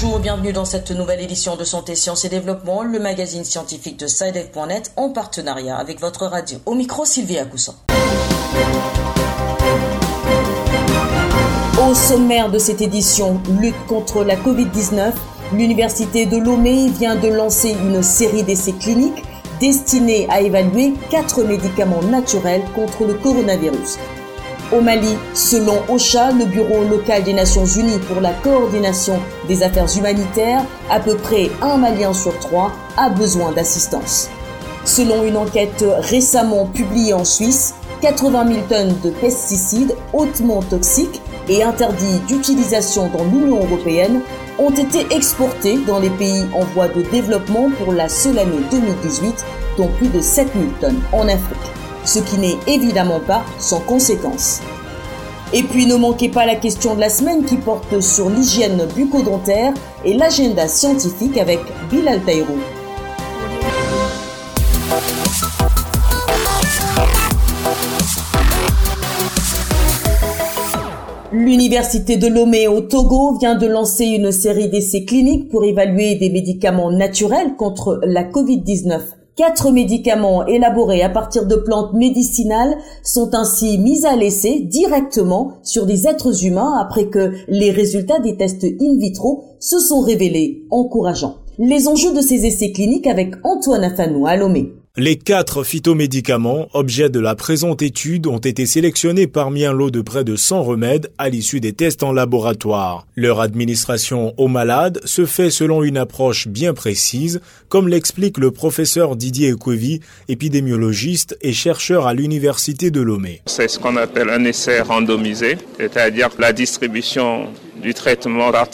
bonjour, bienvenue dans cette nouvelle édition de Santé, Sciences et Développement, le magazine scientifique de SciDev.net en partenariat avec votre radio. Au micro, Sylvie Acoussan. Au sommaire de cette édition, lutte contre la Covid-19, l'Université de Lomé vient de lancer une série d'essais cliniques destinés à évaluer quatre médicaments naturels contre le coronavirus. Au Mali, selon OCHA, le Bureau local des Nations Unies pour la coordination des affaires humanitaires, à peu près un Malien sur trois a besoin d'assistance. Selon une enquête récemment publiée en Suisse, 80 000 tonnes de pesticides hautement toxiques et interdits d'utilisation dans l'Union européenne ont été exportés dans les pays en voie de développement pour la seule année 2018, dont plus de 7 000 tonnes en Afrique ce qui n'est évidemment pas sans conséquence. Et puis ne manquez pas la question de la semaine qui porte sur l'hygiène bucco-dentaire et l'agenda scientifique avec Bilal Taïrou. L'Université de Lomé au Togo vient de lancer une série d'essais cliniques pour évaluer des médicaments naturels contre la Covid-19. Quatre médicaments élaborés à partir de plantes médicinales sont ainsi mis à l'essai directement sur des êtres humains après que les résultats des tests in vitro se sont révélés encourageants. Les enjeux de ces essais cliniques avec Antoine Afanou à Lomé. Les quatre phytomédicaments, objets de la présente étude, ont été sélectionnés parmi un lot de près de 100 remèdes à l'issue des tests en laboratoire. Leur administration aux malades se fait selon une approche bien précise, comme l'explique le professeur Didier Ekwevi, épidémiologiste et chercheur à l'université de Lomé. C'est ce qu'on appelle un essai randomisé, c'est-à-dire la distribution du traitement par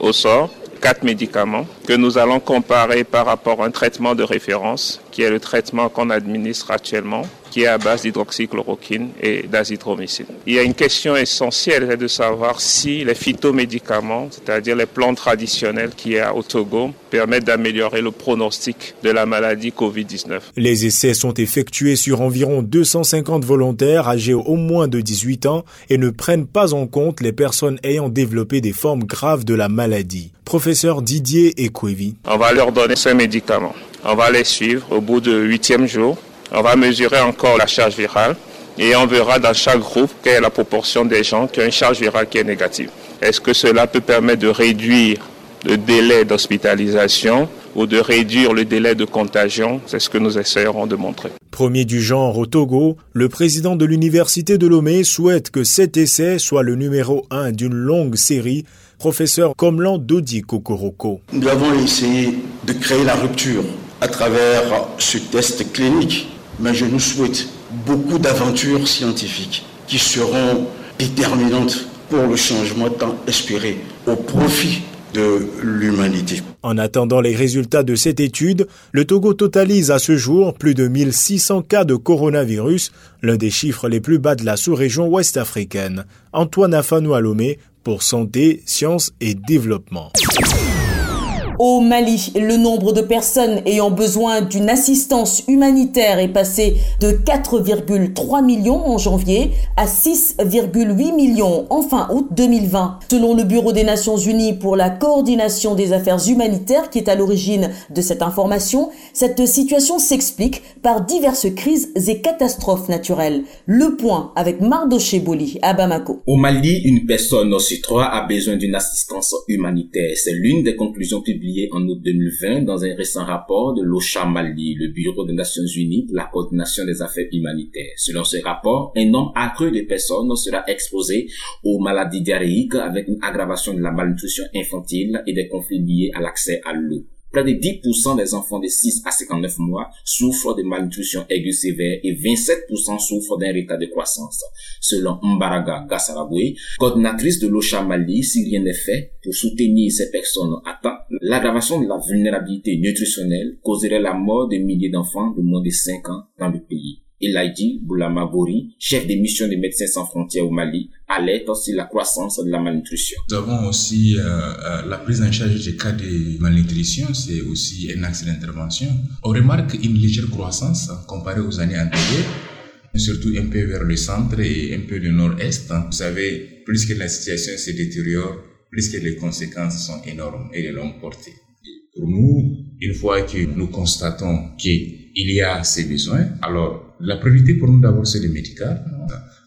au sort quatre médicaments que nous allons comparer par rapport à un traitement de référence qui est le traitement qu'on administre actuellement, qui est à base d'hydroxychloroquine et d'azithromycine. Il y a une question essentielle de savoir si les phytomédicaments, c'est-à-dire les plantes traditionnelles qui y a au Togo, permettent d'améliorer le pronostic de la maladie Covid-19. Les essais sont effectués sur environ 250 volontaires âgés au moins de 18 ans et ne prennent pas en compte les personnes ayant développé des formes graves de la maladie. Professeur Didier Ekwevi. On va leur donner ces médicaments. On va les suivre au bout du huitième jour. On va mesurer encore la charge virale et on verra dans chaque groupe quelle est la proportion des gens qui ont une charge virale qui est négative. Est-ce que cela peut permettre de réduire le délai d'hospitalisation ou de réduire le délai de contagion? C'est ce que nous essayerons de montrer. Premier du genre au Togo, le président de l'université de Lomé souhaite que cet essai soit le numéro un d'une longue série professeur Komlan Dodi Kokoroko. Nous avons essayé de créer la rupture à travers ce test clinique, mais je nous souhaite beaucoup d'aventures scientifiques qui seront déterminantes pour le changement tant espéré au profit de l'humanité. En attendant les résultats de cette étude, le Togo totalise à ce jour plus de 1600 cas de coronavirus, l'un des chiffres les plus bas de la sous-région ouest africaine. Antoine Afanou Alomé pour Santé, Sciences et Développement. Au Mali, le nombre de personnes ayant besoin d'une assistance humanitaire est passé de 4,3 millions en janvier à 6,8 millions en fin août 2020. Selon le Bureau des Nations Unies pour la coordination des affaires humanitaires qui est à l'origine de cette information, cette situation s'explique par diverses crises et catastrophes naturelles. Le point avec Mardoché Boli à Bamako. Au Mali, une personne sur trois a besoin d'une assistance humanitaire. C'est l'une des conclusions publiées en août 2020 dans un récent rapport de l'OCHA Mali, le Bureau des Nations Unies pour la coordination des affaires humanitaires. Selon ce rapport, un nombre accru de personnes sera exposé aux maladies diarrhéiques avec une aggravation de la malnutrition infantile et des conflits liés à l'accès à l'eau. Près de 10% des enfants de 6 à 59 mois souffrent de malnutrition aiguë sévère et 27% souffrent d'un retard de croissance. Selon Mbaraga Gassaraboué, coordinatrice de l'OCHA Mali, si rien n'est fait pour soutenir ces personnes atteintes, l'aggravation de la vulnérabilité nutritionnelle causerait la mort de milliers d'enfants de moins de 5 ans dans le pays. Elaïdi Boulamabori, chef des missions des Médecins sans frontières au Mali, alerte sur la croissance de la malnutrition. Nous avons aussi euh, euh, la prise en charge des cas de malnutrition, c'est aussi un axe d'intervention. On remarque une légère croissance comparée aux années antérieures, surtout un peu vers le centre et un peu le nord-est. Vous savez, plus que la situation se détériore, puisque les conséquences sont énormes et de longue portée. Pour nous, une fois que nous constatons qu'il y a ces besoins, alors la priorité pour nous d'abord c'est le médical.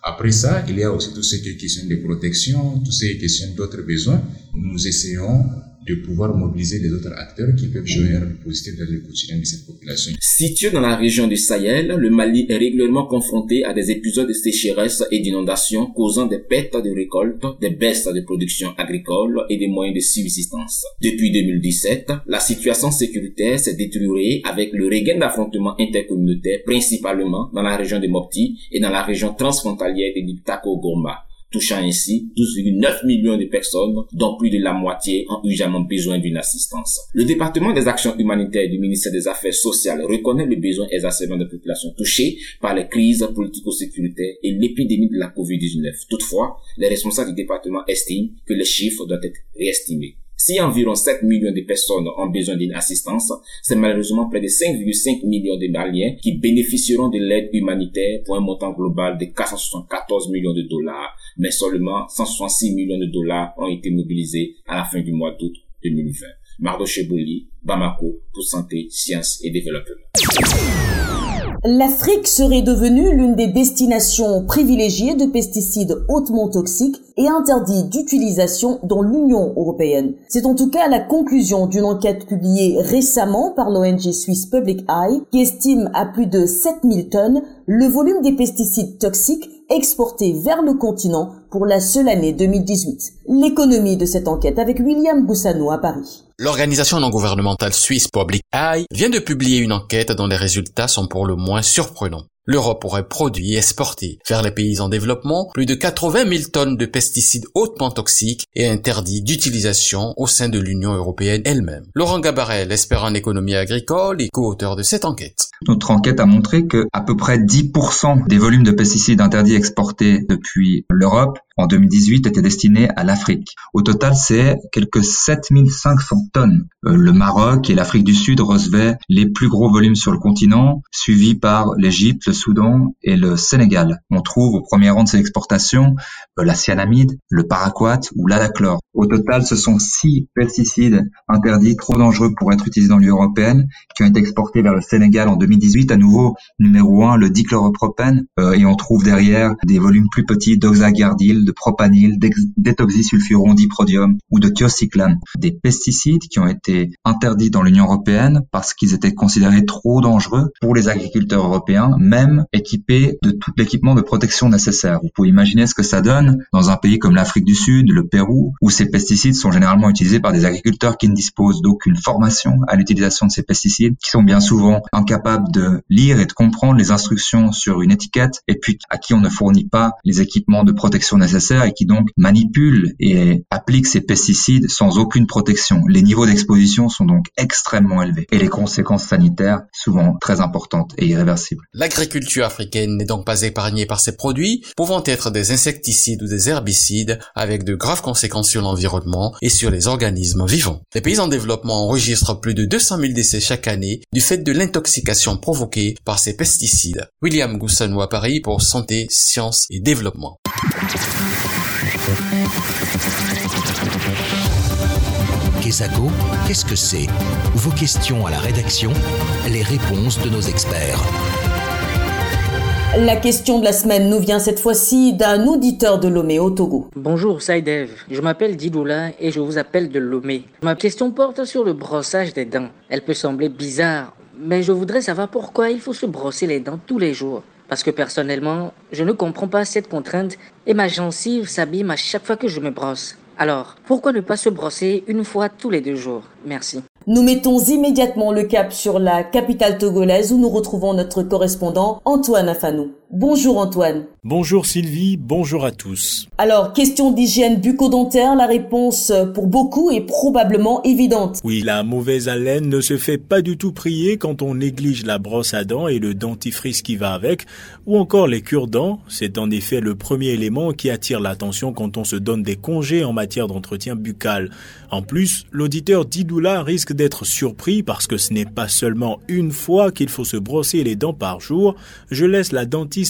Après ça, il y a aussi toutes ces questions de protection, toutes ces questions d'autres besoins. Nous essayons de pouvoir mobiliser les autres acteurs qui peuvent jouer un rôle positif dans le quotidien de cette population. Situé dans la région du Sahel, le Mali est régulièrement confronté à des épisodes de sécheresse et d'inondation causant des pertes de récoltes, des baisses de production agricole et des moyens de subsistance. Depuis 2017, la situation sécuritaire s'est détériorée avec le regain d'affrontements intercommunautaires principalement dans la région de Mopti et dans la région transfrontalière de Diptako-Goma touchant ainsi 12,9 millions de personnes, dont plus de la moitié ont urgemment besoin d'une assistance. Le département des actions humanitaires du ministère des Affaires sociales reconnaît le besoin exacerbant de populations touchées par les crises politico-sécuritaires et l'épidémie de la COVID-19. Toutefois, les responsables du département estiment que les chiffres doivent être réestimés. Si environ 7 millions de personnes ont besoin d'une assistance, c'est malheureusement près de 5,5 millions de Maliens qui bénéficieront de l'aide humanitaire pour un montant global de 474 millions de dollars, mais seulement 166 millions de dollars ont été mobilisés à la fin du mois d'août 2020. Mardo Chebouli, Bamako, pour santé, sciences et développement l'Afrique serait devenue l'une des destinations privilégiées de pesticides hautement toxiques et interdits d'utilisation dans l'Union européenne. C'est en tout cas la conclusion d'une enquête publiée récemment par l'ONG suisse Public Eye qui estime à plus de 7000 tonnes le volume des pesticides toxiques exportés vers le continent pour la seule année 2018. L'économie de cette enquête avec William Boussano à Paris. L'organisation non gouvernementale suisse Public Eye vient de publier une enquête dont les résultats sont pour le moins surprenants. L'Europe aurait produit et exporté vers les pays en développement plus de 80 000 tonnes de pesticides hautement toxiques et interdits d'utilisation au sein de l'Union européenne elle-même. Laurent Gabarel, expert en économie agricole et co-auteur de cette enquête. Notre enquête a montré que à peu près 10% des volumes de pesticides interdits exportés depuis l'Europe en 2018 étaient destinés à l'Afrique. Au total, c'est quelques 7500 tonnes. Euh, le Maroc et l'Afrique du Sud recevaient les plus gros volumes sur le continent, suivis par l'Égypte, le Soudan et le Sénégal. On trouve au premier rang de ces exportations euh, la cyanamide, le paraquat ou l'alachlore. Au total, ce sont six pesticides interdits trop dangereux pour être utilisés dans l'Union européenne qui ont été exportés vers le Sénégal en 2018. À nouveau, numéro un, le dichloropropène. Euh, et on trouve derrière des volumes plus petits d'oxagardil, de propanil, d'étoxysulfuron diprodium ou de thiocyclane. Des pesticides qui ont été interdits dans l'Union européenne parce qu'ils étaient considérés trop dangereux pour les agriculteurs européens, même équipés de tout l'équipement de protection nécessaire. Vous pouvez imaginer ce que ça donne dans un pays comme l'Afrique du Sud, le Pérou, où ces pesticides sont généralement utilisés par des agriculteurs qui ne disposent d'aucune formation à l'utilisation de ces pesticides, qui sont bien souvent incapables de lire et de comprendre les instructions sur une étiquette, et puis à qui on ne fournit pas les équipements de protection nécessaires et qui donc manipulent et appliquent ces pesticides sans aucune protection. Les niveaux d'exposition sont donc extrêmement élevés et les conséquences sanitaires souvent très importantes et irréversibles. L'agriculture africaine n'est donc pas épargnée par ces produits, pouvant être des insecticides ou des herbicides, avec de graves conséquences sur l'environnement et sur les organismes vivants. Les pays en développement enregistrent plus de 200 000 décès chaque année du fait de l'intoxication provoquée par ces pesticides. William Goussano à Paris pour Santé, Sciences et Développement. Qu'est-ce que c'est? Vos questions à la rédaction, les réponses de nos experts. La question de la semaine nous vient cette fois-ci d'un auditeur de Lomé au Togo. Bonjour Saïdev, je m'appelle Didoula et je vous appelle de Lomé. Ma question porte sur le brossage des dents. Elle peut sembler bizarre, mais je voudrais savoir pourquoi il faut se brosser les dents tous les jours. Parce que personnellement, je ne comprends pas cette contrainte et ma gencive s'abîme à chaque fois que je me brosse. Alors, pourquoi ne pas se brosser une fois tous les deux jours? Merci. Nous mettons immédiatement le cap sur la capitale togolaise où nous retrouvons notre correspondant Antoine Afanou. Bonjour Antoine. Bonjour Sylvie, bonjour à tous. Alors, question d'hygiène bucco-dentaire, la réponse pour beaucoup est probablement évidente. Oui, la mauvaise haleine ne se fait pas du tout prier quand on néglige la brosse à dents et le dentifrice qui va avec, ou encore les cure-dents. C'est en effet le premier élément qui attire l'attention quand on se donne des congés en matière d'entretien buccal. En plus, l'auditeur Didoula risque d'être surpris parce que ce n'est pas seulement une fois qu'il faut se brosser les dents par jour. Je laisse la dentiste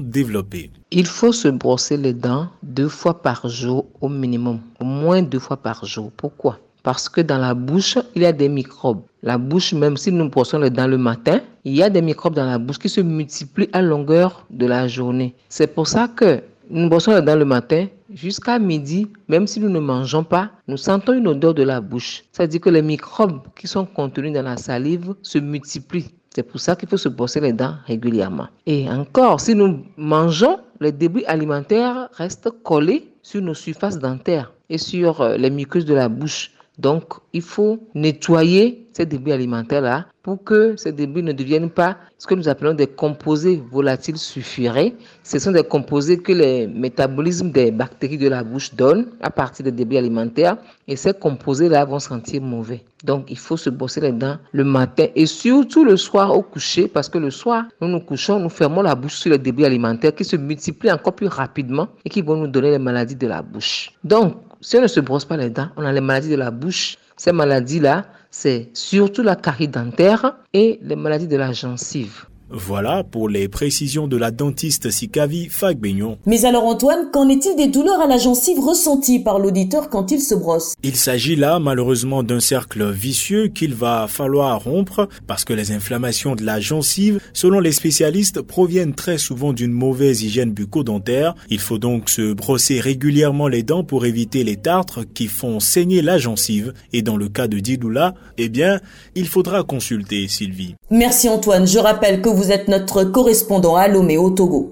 développé. Il faut se brosser les dents deux fois par jour au minimum, au moins deux fois par jour. Pourquoi? Parce que dans la bouche, il y a des microbes. La bouche, même si nous brossons les dents le matin, il y a des microbes dans la bouche qui se multiplient à longueur de la journée. C'est pour ça que nous brossons les dents le matin jusqu'à midi, même si nous ne mangeons pas, nous sentons une odeur de la bouche. Ça veut dire que les microbes qui sont contenus dans la salive se multiplient. C'est pour ça qu'il faut se brosser les dents régulièrement. Et encore, si nous mangeons, les débris alimentaires restent collés sur nos surfaces dentaires et sur euh, les muqueuses de la bouche. Donc, il faut nettoyer ces débris alimentaires-là pour que ces débris ne deviennent pas ce que nous appelons des composés volatiles sulfurés. Ce sont des composés que les métabolismes des bactéries de la bouche donnent à partir des débris alimentaires et ces composés-là vont sentir mauvais. Donc, il faut se brosser les dents le matin et surtout le soir au coucher parce que le soir, nous nous couchons, nous fermons la bouche sur les débris alimentaires qui se multiplient encore plus rapidement et qui vont nous donner les maladies de la bouche. Donc, si on ne se brosse pas les dents, on a les maladies de la bouche. Ces maladies-là, c'est surtout la carie dentaire et les maladies de la gencive. Voilà pour les précisions de la dentiste Sikavi Fagbeignon. Mais alors Antoine, qu'en est-il des douleurs à la gencive ressenties par l'auditeur quand il se brosse? Il s'agit là malheureusement d'un cercle vicieux qu'il va falloir rompre parce que les inflammations de la gencive, selon les spécialistes, proviennent très souvent d'une mauvaise hygiène bucco-dentaire. Il faut donc se brosser régulièrement les dents pour éviter les tartres qui font saigner la gencive. Et dans le cas de Didoula, eh bien, il faudra consulter Sylvie. Merci Antoine, je rappelle que vous êtes notre correspondant à Lomé au Togo.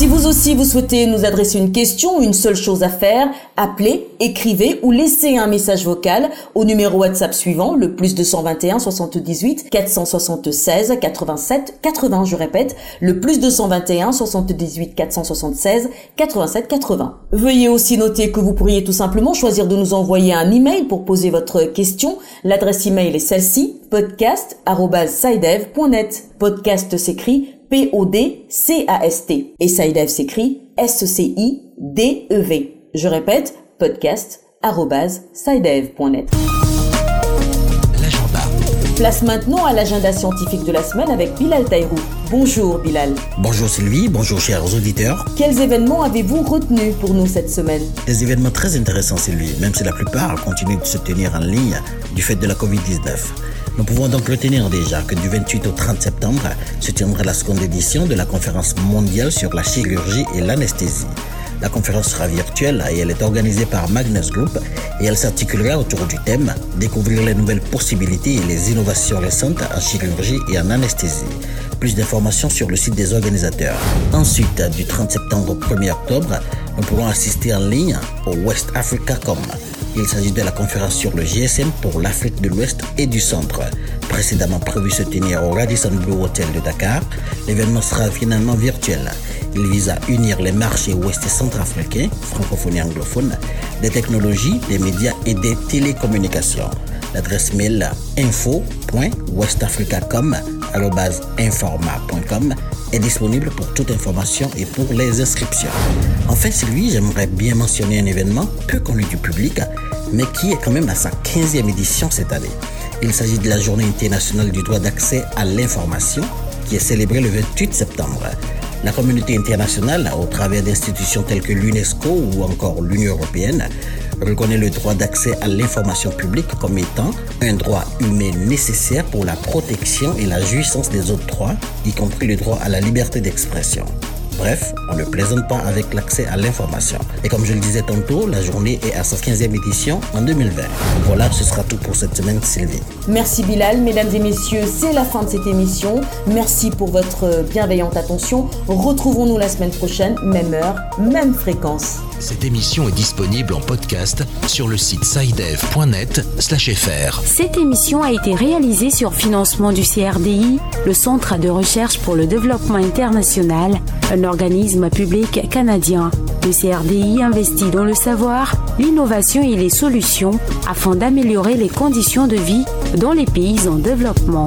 Si vous aussi vous souhaitez nous adresser une question, une seule chose à faire, appelez, écrivez ou laissez un message vocal au numéro WhatsApp suivant, le plus 221 78 476 87 80. Je répète, le plus 221 78 476 87 80. Veuillez aussi noter que vous pourriez tout simplement choisir de nous envoyer un email pour poser votre question. L'adresse email est celle-ci, podcast.sidev.net. Podcast s'écrit P-O-D-C-A-S-T. Et SciDev s'écrit S-C-I-D-E-V. Je répète, podcast podcast.sidev.net. L'agenda. Place maintenant à l'agenda scientifique de la semaine avec Bilal Taïrou. Bonjour Bilal. Bonjour Sylvie, bonjour chers auditeurs. Quels événements avez-vous retenus pour nous cette semaine? Des événements très intéressants Sylvie, même si la plupart continuent de se tenir en ligne du fait de la Covid-19. Nous pouvons donc retenir déjà que du 28 au 30 septembre se tiendra la seconde édition de la conférence mondiale sur la chirurgie et l'anesthésie. La conférence sera virtuelle et elle est organisée par Magnus Group et elle s'articulera autour du thème Découvrir les nouvelles possibilités et les innovations récentes en chirurgie et en anesthésie. Plus d'informations sur le site des organisateurs. Ensuite, du 30 septembre au 1er octobre, nous pourrons assister en ligne au West Africa Com. Il s'agit de la conférence sur le GSM pour l'Afrique de l'Ouest et du Centre. Précédemment prévu se tenir au Radisson Blue Hotel de Dakar, l'événement sera finalement virtuel. Il vise à unir les marchés ouest et centrafricains, francophones et anglophones, des technologies, des médias et des télécommunications. L'adresse mail info.westafricacom.com est disponible pour toute information et pour les inscriptions. Enfin, Sylvie, j'aimerais bien mentionner un événement peu connu du public, mais qui est quand même à sa 15e édition cette année. Il s'agit de la Journée internationale du droit d'accès à l'information qui est célébrée le 28 septembre. La communauté internationale, au travers d'institutions telles que l'UNESCO ou encore l'Union européenne, reconnaît le droit d'accès à l'information publique comme étant un droit humain nécessaire pour la protection et la jouissance des autres droits, y compris le droit à la liberté d'expression. Bref, on ne plaisante pas avec l'accès à l'information. Et comme je le disais tantôt, la journée est à sa 15e édition en 2020. Voilà, ce sera tout pour cette semaine, Sylvie. Merci Bilal, mesdames et messieurs, c'est la fin de cette émission. Merci pour votre bienveillante attention. Retrouvons-nous la semaine prochaine, même heure, même fréquence. Cette émission est disponible en podcast sur le site sidev.net/fr. Cette émission a été réalisée sur financement du CRDI, le Centre de recherche pour le développement international, un organisme public canadien. Le CRDI investit dans le savoir, l'innovation et les solutions afin d'améliorer les conditions de vie dans les pays en développement.